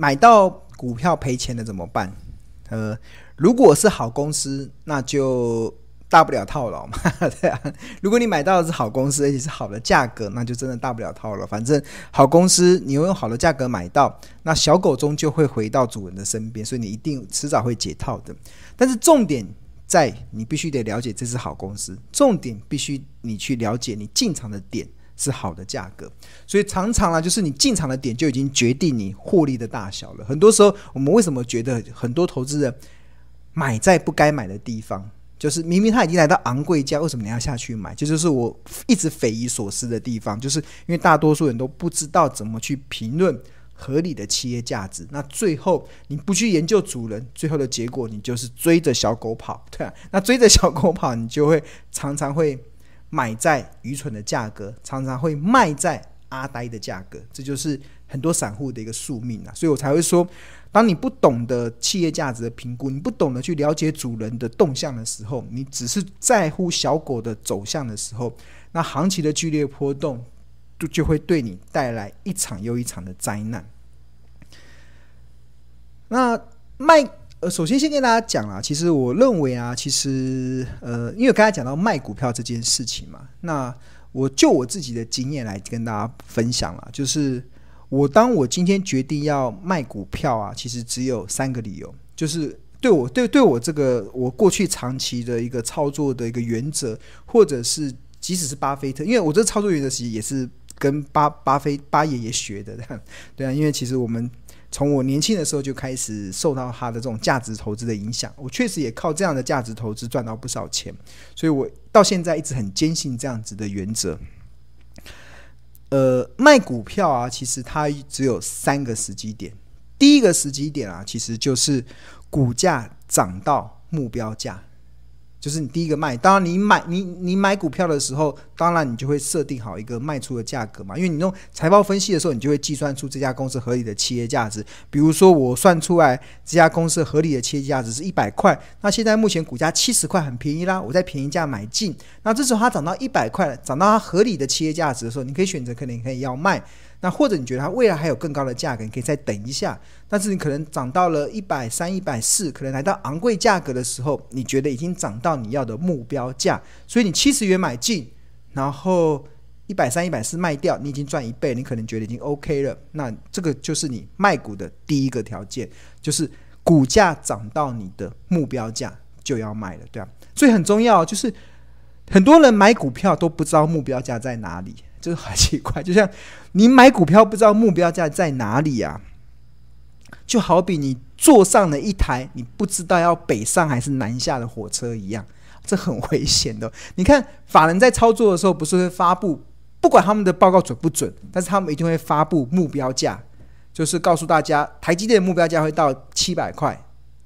买到股票赔钱了怎么办？呃，如果是好公司，那就。大不了套牢嘛，对啊。如果你买到的是好公司，而且是好的价格，那就真的大不了套牢。反正好公司，你用好的价格买到，那小狗终究会回到主人的身边，所以你一定迟早会解套的。但是重点在你必须得了解这是好公司，重点必须你去了解你进场的点是好的价格。所以常常啊，就是你进场的点就已经决定你获利的大小了。很多时候，我们为什么觉得很多投资人买在不该买的地方？就是明明他已经来到昂贵价，为什么你要下去买？这就，就是我一直匪夷所思的地方，就是因为大多数人都不知道怎么去评论合理的企业价值。那最后你不去研究主人，最后的结果你就是追着小狗跑，对啊。那追着小狗跑，你就会常常会买在愚蠢的价格，常常会卖在阿呆的价格。这就是很多散户的一个宿命啊。所以我才会说。当你不懂得企业价值的评估，你不懂得去了解主人的动向的时候，你只是在乎小狗的走向的时候，那行情的剧烈波动就就会对你带来一场又一场的灾难。那卖呃，首先先跟大家讲啊，其实我认为啊，其实呃，因为刚才讲到卖股票这件事情嘛，那我就我自己的经验来跟大家分享了，就是。我当我今天决定要卖股票啊，其实只有三个理由，就是对我对对我这个我过去长期的一个操作的一个原则，或者是即使是巴菲特，因为我这操作原则其实也是跟巴巴菲巴爷爷学的，对啊，因为其实我们从我年轻的时候就开始受到他的这种价值投资的影响，我确实也靠这样的价值投资赚到不少钱，所以我到现在一直很坚信这样子的原则。呃，卖股票啊，其实它只有三个时机点。第一个时机点啊，其实就是股价涨到目标价。就是你第一个卖，当然你买你你买股票的时候，当然你就会设定好一个卖出的价格嘛，因为你用财报分析的时候，你就会计算出这家公司合理的企业价值。比如说我算出来这家公司合理的企业价值是一百块，那现在目前股价七十块很便宜啦，我在便宜价买进，那这时候它涨到一百块了，涨到它合理的企业价值的时候，你可以选择可能可以要卖。那或者你觉得它未来还有更高的价格，你可以再等一下。但是你可能涨到了一百三、一百四，可能来到昂贵价格的时候，你觉得已经涨到你要的目标价，所以你七十元买进，然后一百三、一百四卖掉，你已经赚一倍，你可能觉得已经 OK 了。那这个就是你卖股的第一个条件，就是股价涨到你的目标价就要卖了，对吧？所以很重要，就是很多人买股票都不知道目标价在哪里。就是很奇怪，就像你买股票不知道目标价在哪里啊，就好比你坐上了一台你不知道要北上还是南下的火车一样，这很危险的。你看法人在操作的时候，不是会发布，不管他们的报告准不准，但是他们一定会发布目标价，就是告诉大家台积电的目标价会到七百块，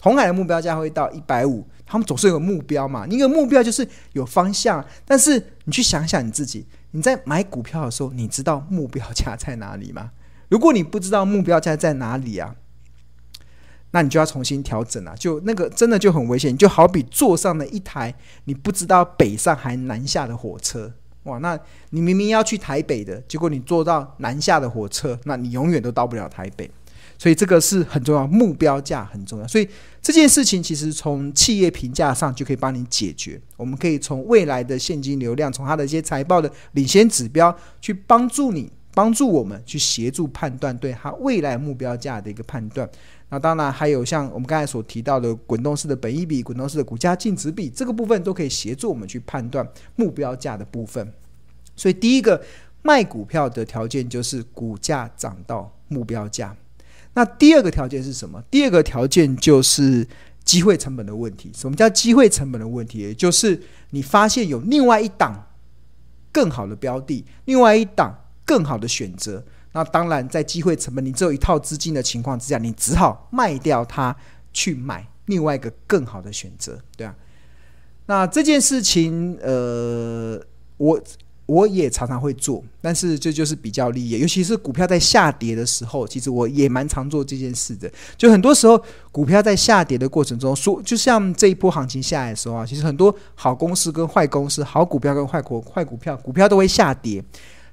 鸿海的目标价会到一百五，他们总是有个目标嘛。你有目标就是有方向，但是你去想想你自己。你在买股票的时候，你知道目标价在哪里吗？如果你不知道目标价在哪里啊，那你就要重新调整了啊。就那个真的就很危险，就好比坐上了一台你不知道北上还南下的火车，哇！那你明明要去台北的，结果你坐到南下的火车，那你永远都到不了台北。所以这个是很重要，目标价很重要。所以这件事情其实从企业评价上就可以帮你解决。我们可以从未来的现金流量，从它的一些财报的领先指标，去帮助你，帮助我们去协助判断对它未来目标价的一个判断。那当然还有像我们刚才所提到的滚动式的本益比、滚动式的股价净值比，这个部分都可以协助我们去判断目标价的部分。所以第一个卖股票的条件就是股价涨到目标价。那第二个条件是什么？第二个条件就是机会成本的问题。什么叫机会成本的问题？也就是你发现有另外一档更好的标的，另外一档更好的选择。那当然，在机会成本你只有一套资金的情况之下，你只好卖掉它，去买另外一个更好的选择，对啊。那这件事情，呃，我。我也常常会做，但是这就是比较利益，尤其是股票在下跌的时候，其实我也蛮常做这件事的。就很多时候，股票在下跌的过程中，说就像这一波行情下来的时候啊，其实很多好公司跟坏公司，好股票跟坏股坏股票，股票都会下跌。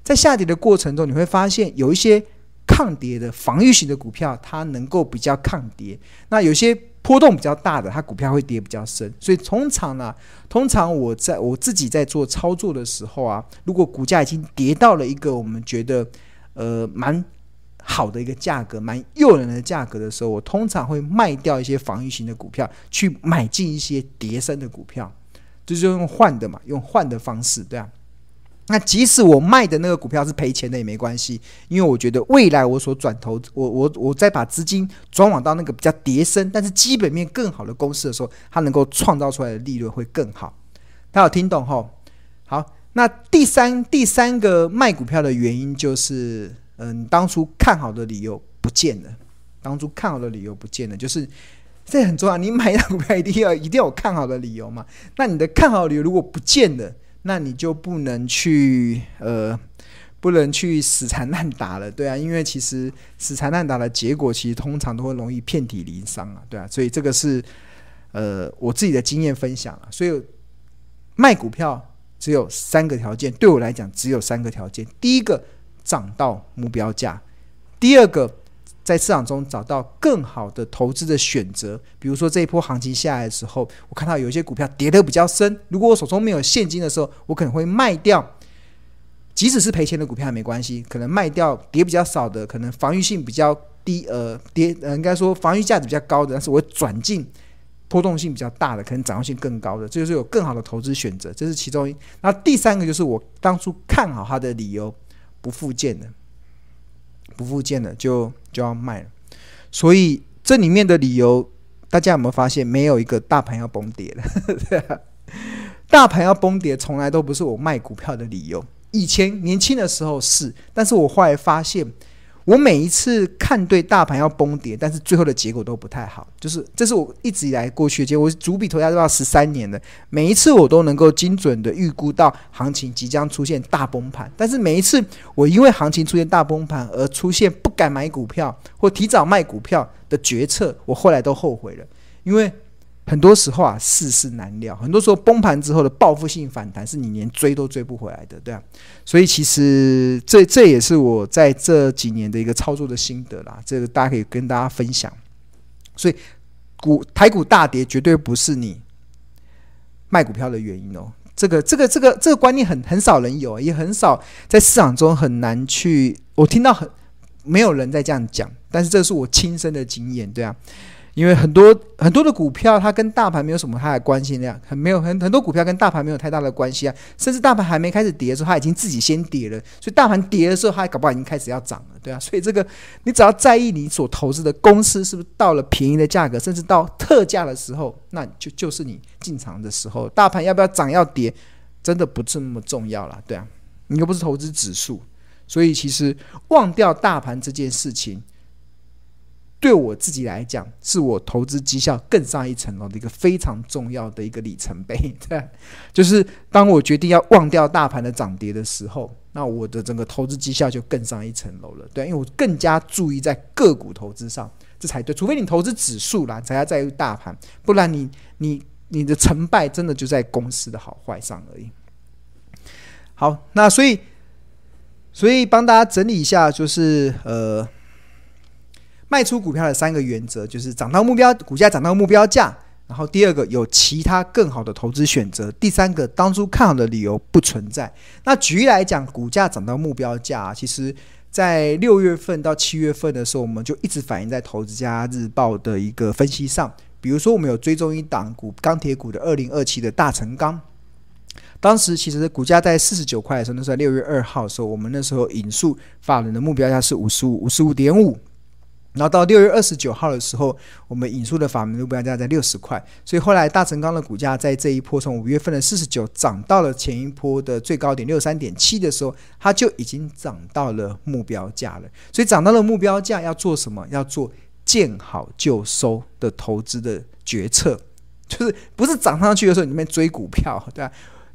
在下跌的过程中，你会发现有一些抗跌的防御型的股票，它能够比较抗跌。那有些波动比较大的，它股票会跌比较深。所以通常呢，通常我在我自己在做操作的时候啊，如果股价已经跌到了一个我们觉得呃蛮好的一个价格，蛮诱人的价格的时候，我通常会卖掉一些防御型的股票，去买进一些跌深的股票，就是用换的嘛，用换的方式，对啊。那即使我卖的那个股票是赔钱的也没关系，因为我觉得未来我所转投我我我再把资金转往到那个比较跌升，但是基本面更好的公司的时候，它能够创造出来的利润会更好。大家有听懂吼？好，那第三第三个卖股票的原因就是，嗯，当初看好的理由不见了。当初看好的理由不见了，就是这很重要。你买一张股票一定要一定要有看好的理由嘛？那你的看好的理由如果不见了，那你就不能去呃，不能去死缠烂打了，对啊，因为其实死缠烂打的结果，其实通常都会容易遍体鳞伤啊，对啊，所以这个是呃我自己的经验分享啊，所以卖股票只有三个条件，对我来讲只有三个条件，第一个涨到目标价，第二个。在市场中找到更好的投资的选择，比如说这一波行情下来的时候，我看到有一些股票跌得比较深，如果我手中没有现金的时候，我可能会卖掉，即使是赔钱的股票也没关系，可能卖掉跌比较少的，可能防御性比较低，呃，跌呃应该说防御价值比较高的，但是我转进波动性比较大的，可能掌握性更高的，这就是有更好的投资选择，这是其中一。那第三个就是我当初看好它的理由不复见了。不复见了，就就要卖了，所以这里面的理由，大家有没有发现，没有一个大盘要崩跌了？大盘要崩跌，从来都不是我卖股票的理由。以前年轻的时候是，但是我后来发现。我每一次看对大盘要崩跌，但是最后的结果都不太好，就是这是我一直以来过去的结果。我主笔投资到十三年了，每一次我都能够精准的预估到行情即将出现大崩盘，但是每一次我因为行情出现大崩盘而出现不敢买股票或提早卖股票的决策，我后来都后悔了，因为。很多时候啊，世事难料。很多时候崩盘之后的报复性反弹，是你连追都追不回来的，对啊。所以其实这这也是我在这几年的一个操作的心得啦。这个大家可以跟大家分享。所以股台股大跌绝对不是你卖股票的原因哦。这个这个这个这个观念很很少人有，也很少在市场中很难去。我听到很没有人在这样讲，但是这是我亲身的经验，对啊。因为很多很多的股票，它跟大盘没有什么太大的关系，那样很没有很很多股票跟大盘没有太大的关系啊，甚至大盘还没开始跌的时候，它已经自己先跌了，所以大盘跌的时候，它搞不好已经开始要涨了，对啊，所以这个你只要在意你所投资的公司是不是到了便宜的价格，甚至到特价的时候，那就就是你进场的时候，大盘要不要涨要跌，真的不这么重要了，对啊，你又不是投资指数，所以其实忘掉大盘这件事情。对我自己来讲，是我投资绩效更上一层楼的一个非常重要的一个里程碑。对，就是当我决定要忘掉大盘的涨跌的时候，那我的整个投资绩效就更上一层楼了。对，因为我更加注意在个股投资上，这才对。除非你投资指数啦，才要在于大盘，不然你你你的成败真的就在公司的好坏上而已。好，那所以所以帮大家整理一下，就是呃。卖出股票的三个原则就是涨到目标，股价涨到目标价。然后第二个有其他更好的投资选择。第三个当初看好的理由不存在。那举例来讲，股价涨到目标价，其实在六月份到七月份的时候，我们就一直反映在《投资家日报》的一个分析上。比如说，我们有追踪一档股钢铁股的二零二七的大成钢，当时其实股价在四十九块的时候，那时候六月二号的时候，我们那时候引述法人的目标价是五十五，五十五点五。然后到六月二十九号的时候，我们引述的法门目标价在六十块，所以后来大成钢的股价在这一波从五月份的四十九涨到了前一波的最高点六三点七的时候，它就已经涨到了目标价了。所以涨到了目标价要做什么？要做见好就收的投资的决策，就是不是涨上去的时候你们追股票，对吧？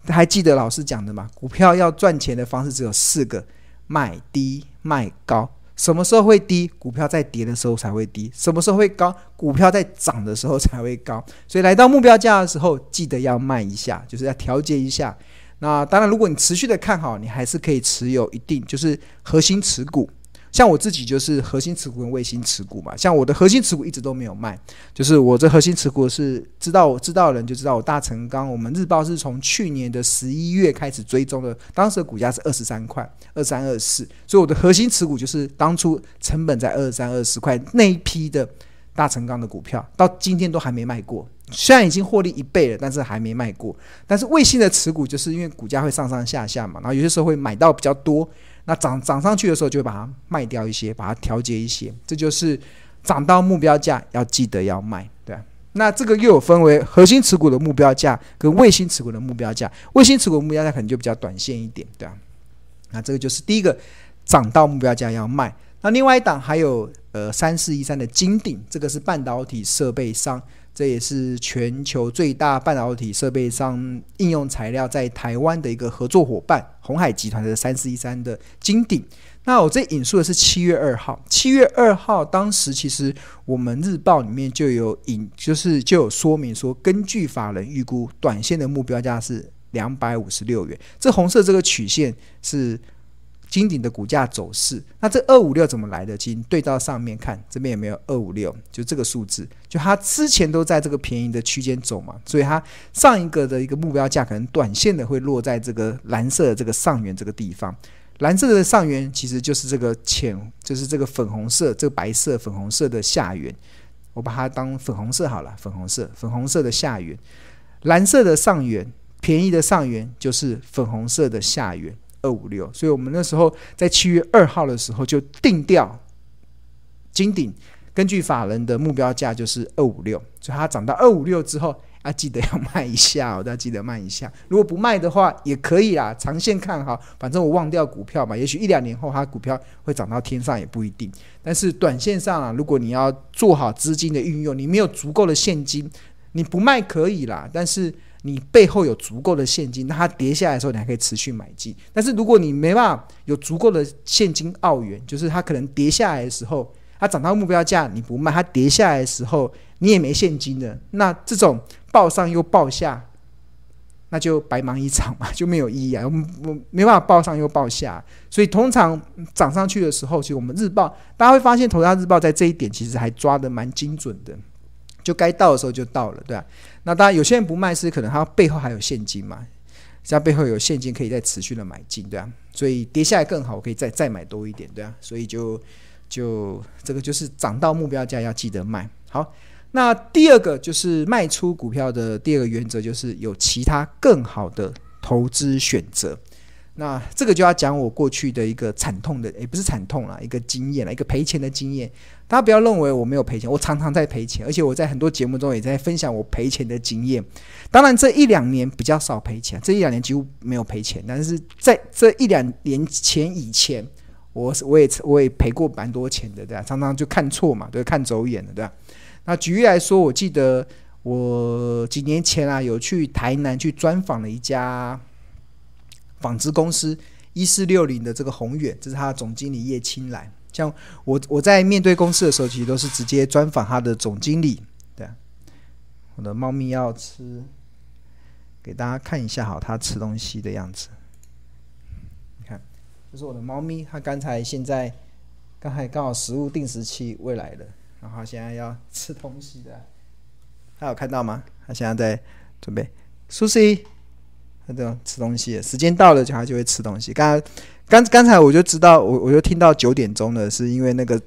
还记得老师讲的吗？股票要赚钱的方式只有四个：买低卖高。什么时候会低？股票在跌的时候才会低。什么时候会高？股票在涨的时候才会高。所以来到目标价的时候，记得要卖一下，就是要调节一下。那当然，如果你持续的看好，你还是可以持有一定，就是核心持股。像我自己就是核心持股跟卫星持股嘛，像我的核心持股一直都没有卖，就是我这核心持股是知道我知道的人就知道，我大成钢，我们日报是从去年的十一月开始追踪的，当时的股价是二十三块，二三二四，所以我的核心持股就是当初成本在二三二十块那一批的大成钢的股票，到今天都还没卖过。虽然已经获利一倍了，但是还没卖过。但是卫星的持股就是因为股价会上上下下嘛，然后有些时候会买到比较多，那涨涨上去的时候就会把它卖掉一些，把它调节一些。这就是涨到目标价要记得要卖，对啊。那这个又有分为核心持股的目标价跟卫星持股的目标价，卫星持股目标价可能就比较短线一点，对啊。那这个就是第一个涨到目标价要卖。那另外一档还有呃三四一三的金鼎，这个是半导体设备商。这也是全球最大半导体设备商应用材料在台湾的一个合作伙伴，鸿海集团的三四一三的金鼎。那我这引述的是七月二号，七月二号当时其实我们日报里面就有引，就是就有说明说，根据法人预估，短线的目标价是两百五十六元。这红色这个曲线是。金鼎的股价走势，那这二五六怎么来的？请对到上面看，这边有没有二五六？就这个数字，就它之前都在这个便宜的区间走嘛，所以它上一个的一个目标价可能短线的会落在这个蓝色的这个上缘这个地方。蓝色的上缘其实就是这个浅，就是这个粉红色、这个白色、粉红色的下缘。我把它当粉红色好了，粉红色、粉红色的下缘，蓝色的上缘，便宜的上缘就是粉红色的下缘。二五六，所以我们那时候在七月二号的时候就定掉，金鼎根据法人的目标价就是二五六，所以它涨到二五六之后，要记得要卖一下哦，大家记得卖一下。如果不卖的话也可以啦，长线看好，反正我忘掉股票嘛，也许一两年后它股票会涨到天上也不一定。但是短线上啊，如果你要做好资金的运用，你没有足够的现金，你不卖可以啦，但是。你背后有足够的现金，那它跌下来的时候，你还可以持续买进。但是如果你没办法有足够的现金澳元，就是它可能跌下来的时候，它涨到目标价你不卖，它跌下来的时候你也没现金的，那这种报上又报下，那就白忙一场嘛，就没有意义啊。我我没办法报上又报下，所以通常涨上去的时候，其实我们日报大家会发现，投资日报在这一点其实还抓得蛮精准的。就该到的时候就到了，对吧？那当然，有些人不卖是可能他背后还有现金嘛，像背后有现金可以再持续的买进，对啊。所以跌下来更好，我可以再再买多一点，对啊。所以就就这个就是涨到目标价要记得卖。好，那第二个就是卖出股票的第二个原则，就是有其他更好的投资选择。那这个就要讲我过去的一个惨痛的，也不是惨痛啦，一个经验啦，一个赔钱的经验。大家不要认为我没有赔钱，我常常在赔钱，而且我在很多节目中也在分享我赔钱的经验。当然，这一两年比较少赔钱，这一两年几乎没有赔钱。但是在这一两年前以前，我我也我也赔过蛮多钱的，对吧？常常就看错嘛，对，看走眼了，对吧？那举例来说，我记得我几年前啊，有去台南去专访了一家。纺织公司一四六零的这个宏远，这是他的总经理叶青来。像我我在面对公司的时候，其实都是直接专访他的总经理。对啊，我的猫咪要吃，给大家看一下好，它吃东西的样子。你看，这是我的猫咪，它刚才现在刚才刚好食物定时器喂来了，然后现在要 吃东西的。它有看到吗？它现在在准备，Susie。那种吃东西，时间到了就它就会吃东西。刚才刚刚才我就知道，我我就听到九点钟了，是因为那个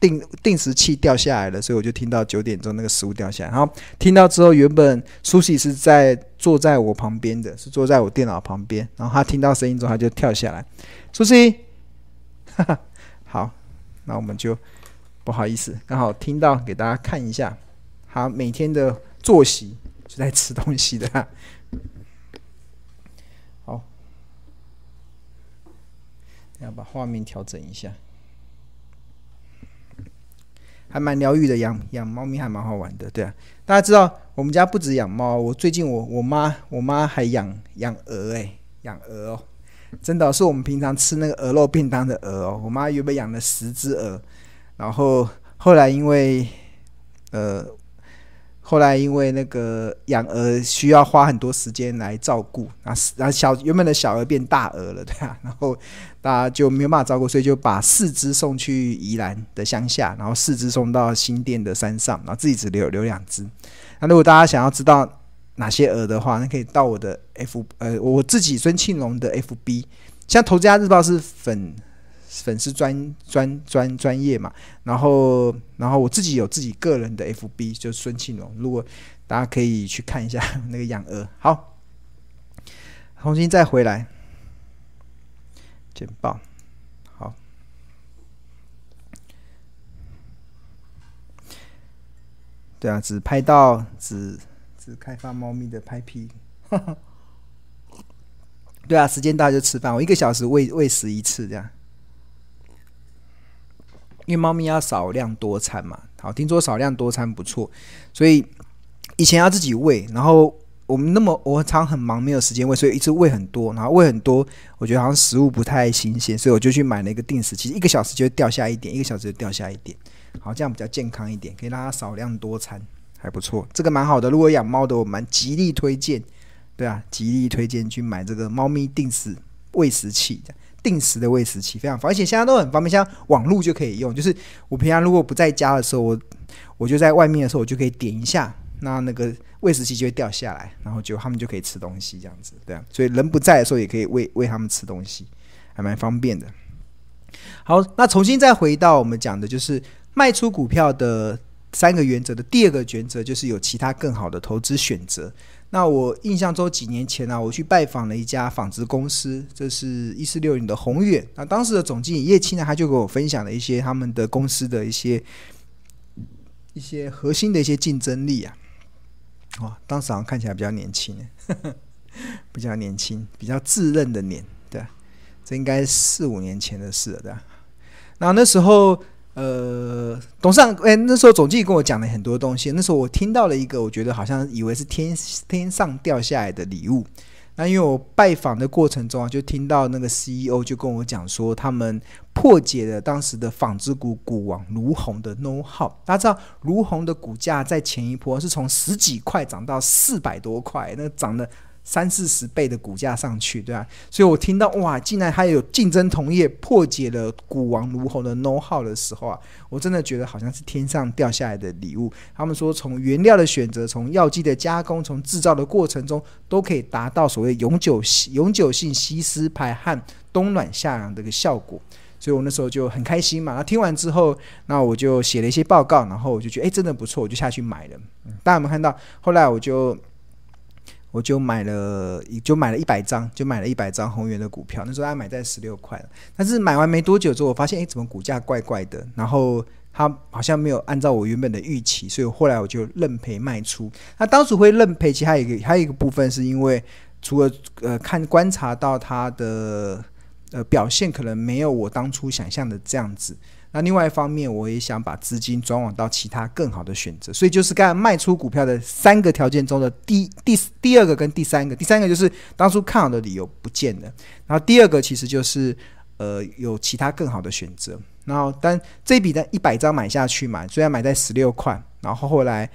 定定时器掉下来了，所以我就听到九点钟那个食物掉下来。然后听到之后，原本苏西是在坐在我旁边的，是坐在我电脑旁边。然后他听到声音之后，他就跳下来。苏西，哈哈，好，那我们就不好意思，刚好听到，给大家看一下，他每天的作息是在吃东西的。要把画面调整一下，还蛮疗愈的。养养猫咪还蛮好玩的，对啊。大家知道我们家不止养猫，我最近我我妈我妈还养养鹅哎，养鹅哦，真的是我们平常吃那个鹅肉便当的鹅哦。我妈原本养了十只鹅，然后后来因为呃。后来因为那个养鹅需要花很多时间来照顾，啊然后小原本的小鹅变大鹅了，对啊，然后大家就没有办法照顾，所以就把四只送去宜兰的乡下，然后四只送到新店的山上，然后自己只留留两只。那如果大家想要知道哪些鹅的话，那可以到我的 F 呃我自己孙庆龙的 FB，像《投资家日报》是粉。粉丝专专专专业嘛，然后然后我自己有自己个人的 FB，就是孙庆龙。如果大家可以去看一下 那个养鹅，好，重新再回来。简报，好，对啊，只拍到只只开发猫咪的拍屁，对啊，时间到就吃饭，我一个小时喂喂食一次这样。因为猫咪要少量多餐嘛，好，听说少量多餐不错，所以以前要自己喂，然后我们那么我常很忙，没有时间喂，所以一直喂很多，然后喂很多，我觉得好像食物不太新鲜，所以我就去买了一个定时器，一个小时就会掉下一点，一个小时就掉下一点，好，这样比较健康一点，可以让它少量多餐，还不错，这个蛮好的。如果养猫的，我蛮极力推荐，对啊，极力推荐去买这个猫咪定时喂食器的。定时的喂食器非常方便，而且现在都很方便，像网络就可以用。就是我平常如果不在家的时候，我我就在外面的时候，我就可以点一下，那那个喂食器就会掉下来，然后就他们就可以吃东西，这样子，对啊。所以人不在的时候也可以喂喂他们吃东西，还蛮方便的。好，那重新再回到我们讲的，就是卖出股票的三个原则的第二个原则，就是有其他更好的投资选择。那我印象中几年前呢、啊，我去拜访了一家纺织公司，这是一四六零的宏远。那当时的总经理叶青呢，他就给我分享了一些他们的公司的一些一些核心的一些竞争力啊。哇，当时好像看起来比较年轻，比较年轻，比较稚嫩的年，对，这应该四五年前的事了，对？那那时候。呃，董事长，哎，那时候总经理跟我讲了很多东西。那时候我听到了一个，我觉得好像以为是天天上掉下来的礼物。那因为我拜访的过程中啊，就听到那个 CEO 就跟我讲说，他们破解了当时的纺织股股王卢鸿的 know how。大家知道，卢鸿的股价在前一波是从十几块涨到四百多块，那涨了。三四十倍的股价上去，对吧？所以我听到哇，竟然还有竞争同业破解了股王卢鸿的 know how 的时候啊，我真的觉得好像是天上掉下来的礼物。他们说，从原料的选择，从药剂的加工，从制造的过程中，都可以达到所谓永久性永久性吸湿排汗、冬暖夏凉的一个效果。所以我那时候就很开心嘛。那听完之后，那我就写了一些报告，然后我就觉得哎，真的不错，我就下去买了。大家有没有看到？后来我就。我就买了，就买了一百张，就买了一百张宏源的股票。那时候他买在十六块，但是买完没多久之后，我发现，哎，怎么股价怪怪的？然后它好像没有按照我原本的预期，所以后来我就认赔卖出。那当时会认赔，其实还有一个还有一个部分，是因为除了呃看观察到它的呃表现，可能没有我当初想象的这样子。那另外一方面，我也想把资金转往到其他更好的选择，所以就是刚才卖出股票的三个条件中的第第第二个跟第三个，第三个就是当初看好的理由不见了，然后第二个其实就是呃有其他更好的选择，然后但这笔的一百张买下去嘛，虽然买在十六块，然后后来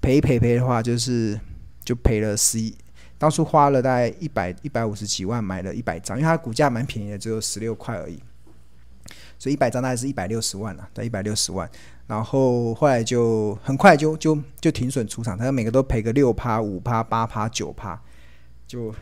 赔赔赔的话，就是就赔了十一，当初花了大概一百一百五十几万买了一百张，因为它股价蛮便宜的，只有十六块而已。所以一百张大概是一百六十万了，对，一百六十万。然后后来就很快就就就停损出场，他每个都赔个六趴、五趴、八趴、九趴，就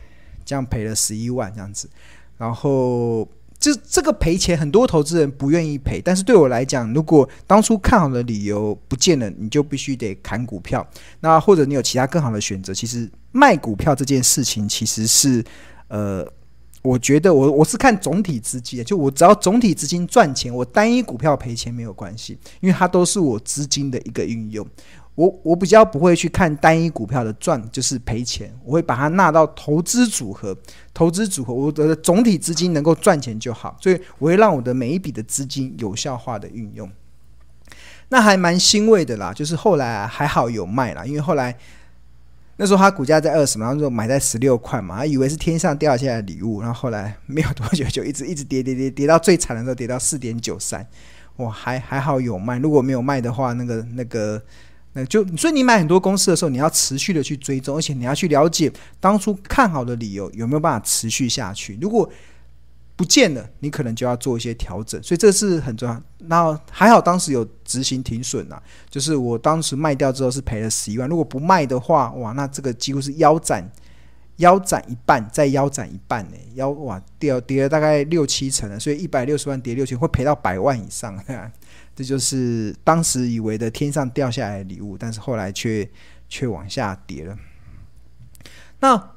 这样赔了十一万这样子。然后这这个赔钱，很多投资人不愿意赔，但是对我来讲，如果当初看好的理由不见了，你就必须得砍股票。那或者你有其他更好的选择，其实卖股票这件事情其实是呃。我觉得我我是看总体资金，就我只要总体资金赚钱，我单一股票赔钱没有关系，因为它都是我资金的一个运用。我我比较不会去看单一股票的赚就是赔钱，我会把它纳到投资组合，投资组合我的总体资金能够赚钱就好，所以我会让我的每一笔的资金有效化的运用。那还蛮欣慰的啦，就是后来，还好有卖啦，因为后来。那时候它股价在二十嘛，然后就买在十六块嘛，他以为是天上掉下来的礼物，然后后来没有多久就一直一直跌跌跌跌到最惨的时候跌到四点九三，我，还还好有卖，如果没有卖的话，那个那个那就所以你买很多公司的时候，你要持续的去追踪，而且你要去了解当初看好的理由有没有办法持续下去。如果不见了，你可能就要做一些调整。所以这是很重要。那还好当时有执行停损啊，就是我当时卖掉之后是赔了十一万。如果不卖的话，哇，那这个几乎是腰斩，腰斩一半，再腰斩一半呢，腰哇掉跌了大概六七成了。所以一百六十万跌六千，会赔到百万以上。这就是当时以为的天上掉下来的礼物，但是后来却却往下跌了。那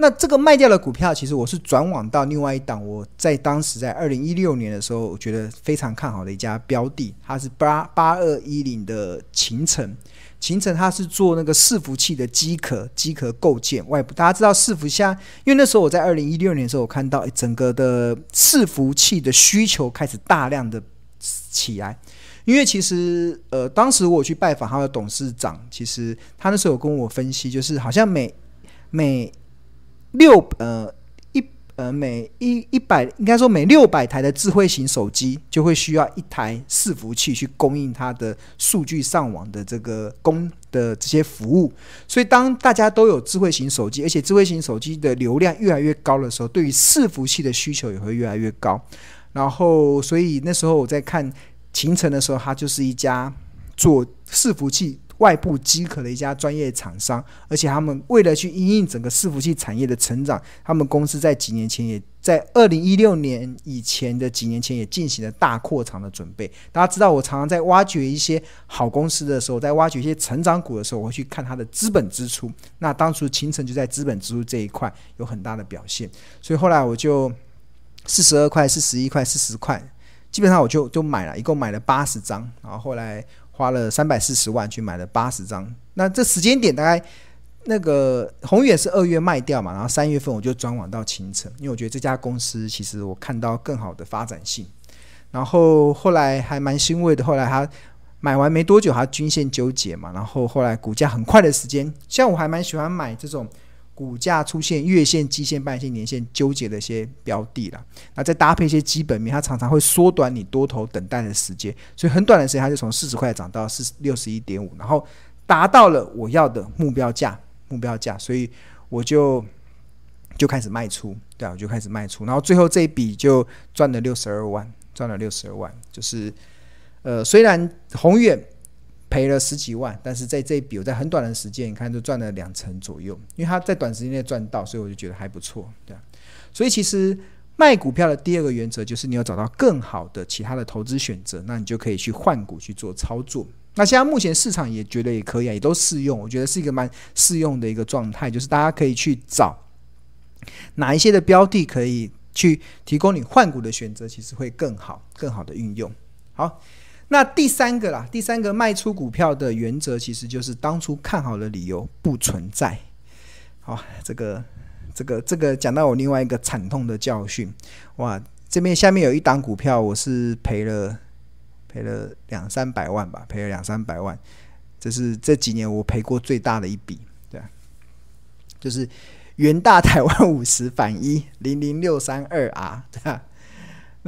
那这个卖掉的股票，其实我是转往到另外一档，我在当时在二零一六年的时候，我觉得非常看好的一家标的，它是八八二一零的秦城。秦城它是做那个伺服器的机壳、机壳构件外部。大家知道伺服器，因为那时候我在二零一六年的时候，我看到整个的伺服器的需求开始大量的起来。因为其实，呃，当时我去拜访他的董事长，其实他那时候有跟我分析，就是好像每每六呃一呃每一一百，应该说每六百台的智慧型手机，就会需要一台伺服器去供应它的数据上网的这个供的这些服务。所以，当大家都有智慧型手机，而且智慧型手机的流量越来越高的时候，对于伺服器的需求也会越来越高。然后，所以那时候我在看。勤诚的时候，它就是一家做伺服器外部机壳的一家专业厂商，而且他们为了去因应整个伺服器产业的成长，他们公司在几年前也在二零一六年以前的几年前也进行了大扩厂的准备。大家知道，我常常在挖掘一些好公司的时候，在挖掘一些成长股的时候，我会去看它的资本支出。那当初勤诚就在资本支出这一块有很大的表现，所以后来我就四十二块、四十一块、四十块。基本上我就就买了，一共买了八十张，然后后来花了三百四十万去买了八十张。那这时间点大概那个宏远是二月卖掉嘛，然后三月份我就转往到勤诚，因为我觉得这家公司其实我看到更好的发展性。然后后来还蛮欣慰的，后来他买完没多久，他均线纠结嘛，然后后来股价很快的时间，像我还蛮喜欢买这种。股价出现月线、季线、半线、年线纠结的一些标的了，那再搭配一些基本面，它常常会缩短你多头等待的时间，所以很短的时间它就从四十块涨到四六十一点五，然后达到了我要的目标价，目标价，所以我就就开始卖出，对啊，我就开始卖出，然后最后这一笔就赚了六十二万，赚了六十二万，就是呃，虽然宏远。赔了十几万，但是在这一笔，我在很短的时间，你看就赚了两成左右，因为他在短时间内赚到，所以我就觉得还不错，对啊。所以其实卖股票的第二个原则就是你要找到更好的其他的投资选择，那你就可以去换股去做操作。那现在目前市场也觉得也可以啊，也都适用，我觉得是一个蛮适用的一个状态，就是大家可以去找哪一些的标的可以去提供你换股的选择，其实会更好，更好的运用。好。那第三个啦，第三个卖出股票的原则，其实就是当初看好的理由不存在。好，这个、这个、这个讲到我另外一个惨痛的教训。哇，这边下面有一档股票，我是赔了赔了两三百万吧，赔了两三百万，这是这几年我赔过最大的一笔，对，就是元大台湾五十反一零零六三二 R，对吧？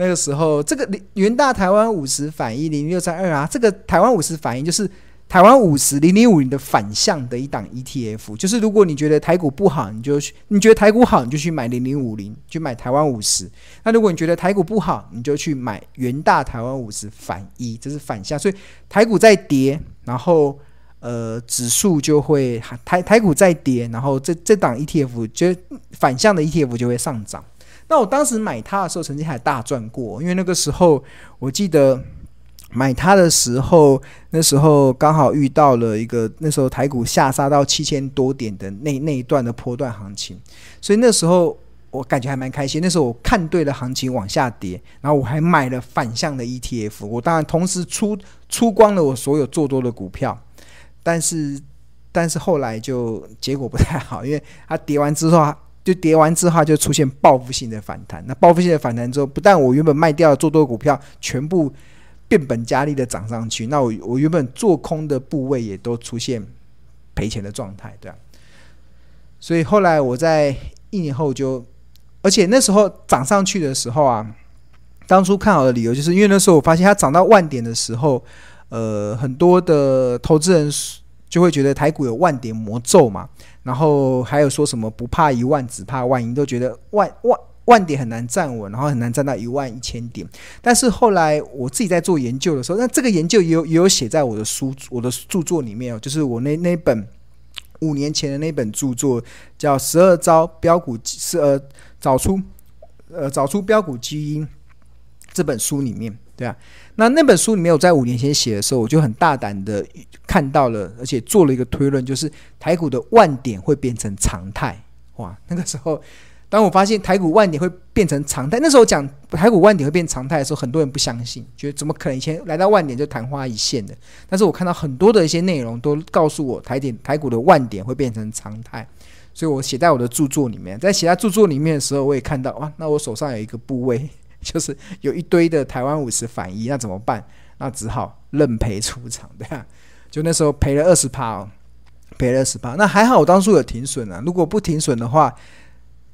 那个时候，这个元大台湾五十反一零六三二啊，这个台湾五十反一就是台湾五十零零五零的反向的一档 ETF，就是如果你觉得台股不好，你就去；你觉得台股好，你就去买零零五零，去买台湾五十。那如果你觉得台股不好，你就去买元大台湾五十反一，这是反向。所以台股在跌，然后呃指数就会台台股在跌，然后这这档 ETF 就反向的 ETF 就会上涨。那我当时买它的时候，曾经还大赚过，因为那个时候我记得买它的时候，那时候刚好遇到了一个那时候台股下杀到七千多点的那那一段的波段行情，所以那时候我感觉还蛮开心。那时候我看对了行情往下跌，然后我还买了反向的 ETF，我当然同时出出光了我所有做多的股票，但是但是后来就结果不太好，因为它跌完之后。就跌完之后就出现报复性的反弹，那报复性的反弹之后，不但我原本卖掉做多股票全部变本加厉的涨上去，那我我原本做空的部位也都出现赔钱的状态，对啊。所以后来我在一年后就，而且那时候涨上去的时候啊，当初看好的理由就是因为那时候我发现它涨到万点的时候，呃，很多的投资人就会觉得台股有万点魔咒嘛，然后还有说什么不怕一万，只怕万一，都觉得万万万点很难站稳，然后很难站到一万一千点。但是后来我自己在做研究的时候，那这个研究也有也有写在我的书我的著作里面哦，就是我那那本五年前的那本著作叫《十二招标股是呃找出呃找出标股基因》这本书里面，对啊。那那本书里面，我在五年前写的时候，我就很大胆的看到了，而且做了一个推论，就是台股的万点会变成常态。哇，那个时候，当我发现台股万点会变成常态，那时候讲台股万点会变常态的时候，很多人不相信，觉得怎么可能？以前来到万点就昙花一现的。但是我看到很多的一些内容都告诉我，台点台股的万点会变成常态，所以我写在我的著作里面。在写在著作里面的时候，我也看到哇，那我手上有一个部位。就是有一堆的台湾五十反一，那怎么办？那只好认赔出场，对啊，就那时候赔了二十趴哦，赔了二十趴。那还好，我当初有停损啊。如果不停损的话，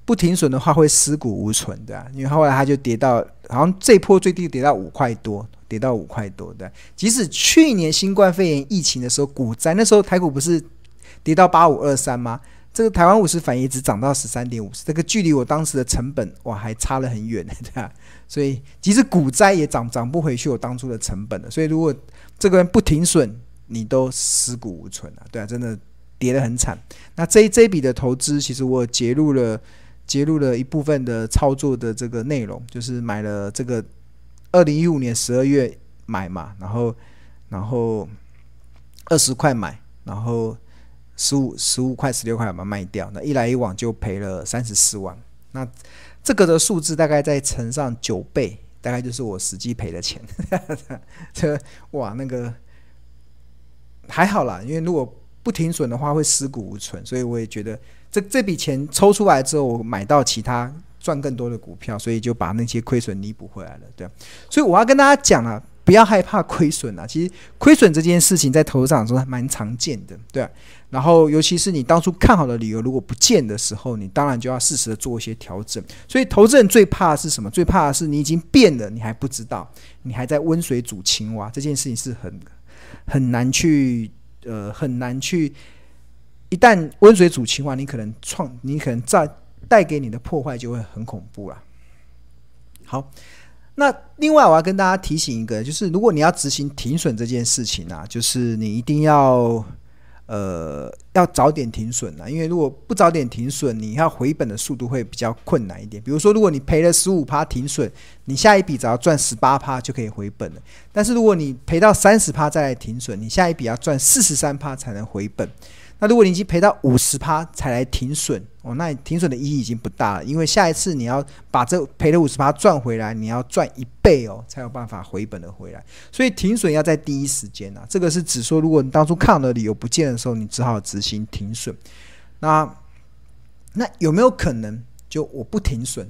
不停损的话会尸骨无存的，因为后来它就跌到，好像这波最低跌到五块多，跌到五块多的。即使去年新冠肺炎疫情的时候股灾，那时候台股不是跌到八五二三吗？这个台湾五十反一只涨到十三点五十，这个距离我当时的成本哇还差了很远，对吧？所以即使股灾也涨涨不回去我当初的成本了。所以如果这个人不停损，你都尸骨无存了，对啊，真的跌得很惨。那这这笔的投资，其实我揭露了揭露了一部分的操作的这个内容，就是买了这个二零一五年十二月买嘛，然后然后二十块买，然后。十五十五块十六块把它卖掉，那一来一往就赔了三十四万。那这个的数字大概再乘上九倍，大概就是我实际赔的钱。这哇，那个还好啦，因为如果不停损的话会尸骨无存，所以我也觉得这这笔钱抽出来之后，我买到其他赚更多的股票，所以就把那些亏损弥补回来了。对，所以我要跟大家讲啊。不要害怕亏损啊！其实亏损这件事情在投资场中还蛮常见的，对。然后，尤其是你当初看好的理由如果不见的时候，你当然就要适时的做一些调整。所以，投资人最怕的是什么？最怕的是你已经变了，你还不知道，你还在温水煮青蛙。这件事情是很很难去呃很难去。一旦温水煮青蛙，你可能创你可能在带给你的破坏就会很恐怖了。好。那另外我要跟大家提醒一个，就是如果你要执行停损这件事情啊，就是你一定要呃要早点停损啊，因为如果不早点停损，你要回本的速度会比较困难一点。比如说，如果你赔了十五趴停损，你下一笔只要赚十八趴就可以回本了。但是如果你赔到三十趴再来停损，你下一笔要赚四十三趴才能回本。那如果你已经赔到五十趴才来停损哦，那你停损的意义已经不大了，因为下一次你要把这赔了五十趴赚回来，你要赚一倍哦，才有办法回本的回来。所以停损要在第一时间啊，这个是指说，如果你当初看的理由不见的时候，你只好执行停损。那那有没有可能就我不停损？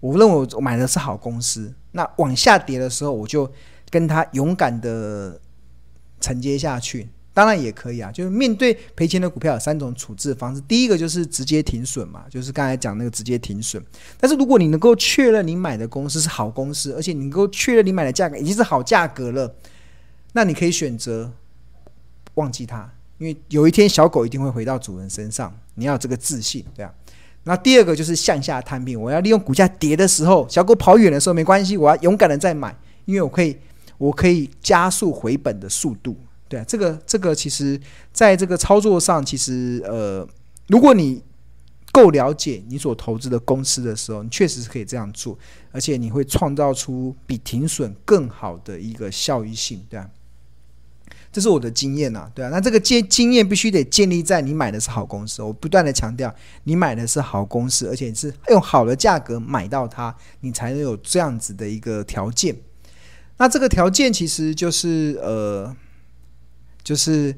我认为我买的是好公司，那往下跌的时候，我就跟他勇敢的承接下去。当然也可以啊，就是面对赔钱的股票有三种处置方式。第一个就是直接停损嘛，就是刚才讲那个直接停损。但是如果你能够确认你买的公司是好公司，而且你能够确认你买的价格已经是好价格了，那你可以选择忘记它，因为有一天小狗一定会回到主人身上，你要有这个自信，对啊。那第二个就是向下摊平，我要利用股价跌的时候，小狗跑远的时候没关系，我要勇敢的再买，因为我可以，我可以加速回本的速度。对啊，这个这个其实在这个操作上，其实呃，如果你够了解你所投资的公司的时候，你确实是可以这样做，而且你会创造出比停损更好的一个效益性，对啊，这是我的经验呐，对啊，那这个经经验必须得建立在你买的是好公司，我不断的强调，你买的是好公司，而且是用好的价格买到它，你才能有这样子的一个条件。那这个条件其实就是呃。就是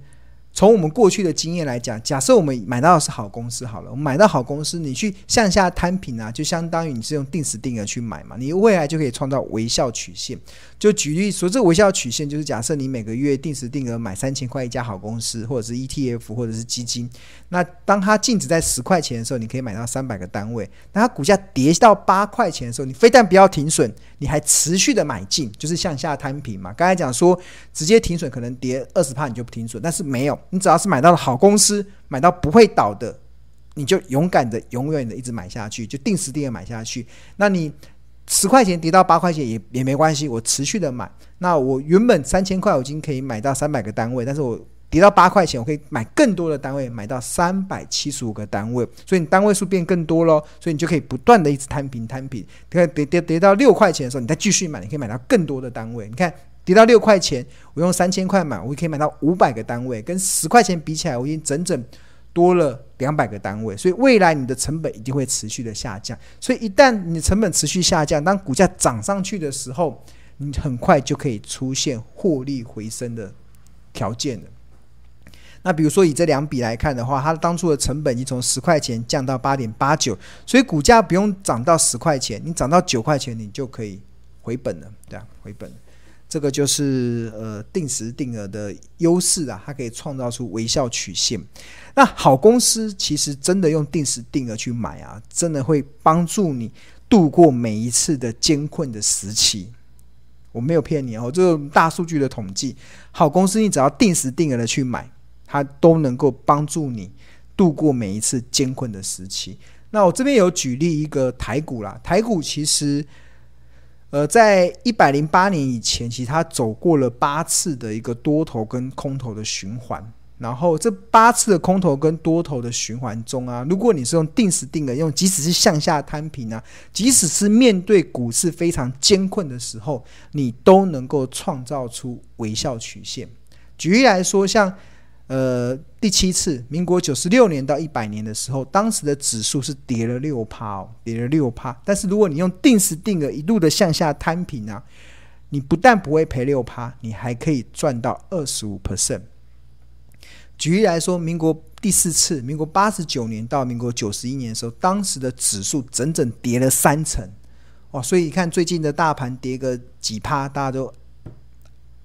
从我们过去的经验来讲，假设我们买到的是好公司好了，我们买到好公司，你去向下摊平啊，就相当于你是用定时定额去买嘛，你未来就可以创造微笑曲线。就举例说，这个微笑曲线就是假设你每个月定时定额买三千块一家好公司，或者是 ETF 或者是基金，那当它净值在十块钱的时候，你可以买到三百个单位。那它股价跌到八块钱的时候，你非但不要停损，你还持续的买进，就是向下摊平嘛。刚才讲说直接停损可能跌二十趴你就不停损，但是没有。你只要是买到了好公司，买到不会倒的，你就勇敢的、永远的一直买下去，就定时定额买下去。那你十块钱跌到八块钱也也没关系，我持续的买。那我原本三千块，我已经可以买到三百个单位，但是我跌到八块钱，我可以买更多的单位，买到三百七十五个单位，所以你单位数变更多咯，所以你就可以不断的一直摊平摊平。跌跌跌跌到六块钱的时候，你再继续买，你可以买到更多的单位。你看。跌到六块钱，我用三千块买，我可以买到五百个单位，跟十块钱比起来，我已经整整多了两百个单位。所以未来你的成本一定会持续的下降。所以一旦你的成本持续下降，当股价涨上去的时候，你很快就可以出现获利回升的条件了。那比如说以这两笔来看的话，它当初的成本已经从十块钱降到八点八九，所以股价不用涨到十块钱，你涨到九块钱，你就可以回本了，对啊，回本。这个就是呃定时定额的优势啊，它可以创造出微笑曲线。那好公司其实真的用定时定额去买啊，真的会帮助你度过每一次的艰困的时期。我没有骗你哦，这个大数据的统计，好公司你只要定时定额的去买，它都能够帮助你度过每一次艰困的时期。那我这边有举例一个台股啦，台股其实。呃，在一百零八年以前，其实它走过了八次的一个多头跟空头的循环。然后这八次的空头跟多头的循环中啊，如果你是用定时定额，用即使是向下摊平啊，即使是面对股市非常艰困的时候，你都能够创造出微笑曲线。举例来说，像。呃，第七次，民国九十六年到一百年的时候，当时的指数是跌了六趴哦，跌了六趴。但是如果你用定时定额一路的向下摊平啊，你不但不会赔六趴，你还可以赚到二十五 percent。举例来说，民国第四次，民国八十九年到民国九十一年的时候，当时的指数整整跌了三成，哦！所以你看最近的大盘跌个几趴，大家都。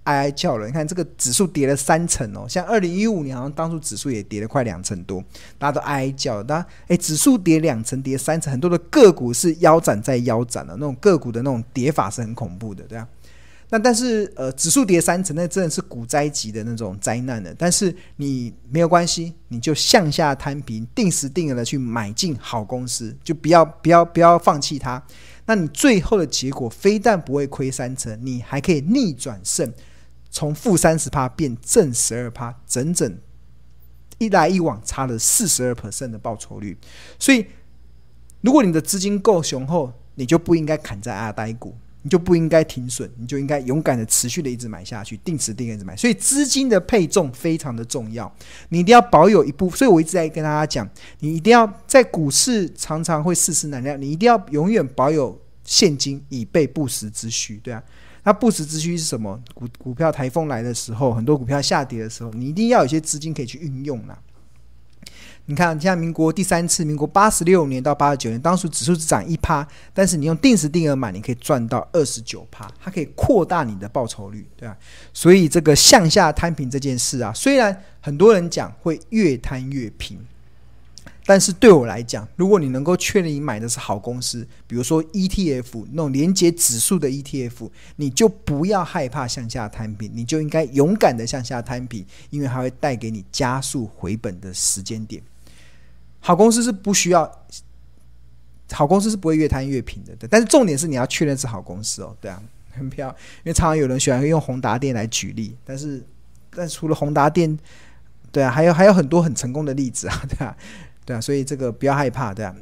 哀哀叫了，你看这个指数跌了三成哦，像二零一五年好像当初指数也跌了快两成多，大家都哀哀叫那。哎，指数跌两成，跌三成，很多的个股是腰斩在腰斩的，那种个股的那种跌法是很恐怖的，对啊。那但是呃，指数跌三成，那真的是股灾级的那种灾难的。但是你没有关系，你就向下摊平，定时定额的去买进好公司，就不要不要不要放弃它。那你最后的结果非但不会亏三成，你还可以逆转胜。从负三十趴变正十二趴，整整一来一往差了四十二 percent 的报酬率。所以，如果你的资金够雄厚，你就不应该砍在阿呆股，你就不应该停损，你就应该勇敢的持续的一直买下去，定时定额一直买。所以，资金的配重非常的重要，你一定要保有一部。所以我一直在跟大家讲，你一定要在股市常常会世事难料，你一定要永远保有现金以备不时之需，对啊。那不时之需是什么？股股票台风来的时候，很多股票下跌的时候，你一定要有一些资金可以去运用啦。你看，像民国第三次，民国八十六年到八十九年，当时指数只涨一趴，但是你用定时定额买，你可以赚到二十九趴，它可以扩大你的报酬率，对吧？所以这个向下摊平这件事啊，虽然很多人讲会越摊越平。但是对我来讲，如果你能够确认你买的是好公司，比如说 ETF 那种连接指数的 ETF，你就不要害怕向下摊平，你就应该勇敢的向下摊平，因为它会带给你加速回本的时间点。好公司是不需要，好公司是不会越摊越平的。但是重点是你要确认是好公司哦，对啊，很漂亮。因为常常有人喜欢用宏达电来举例，但是但除了宏达电，对啊，还有还有很多很成功的例子啊，对啊。对啊，所以这个不要害怕，对啊。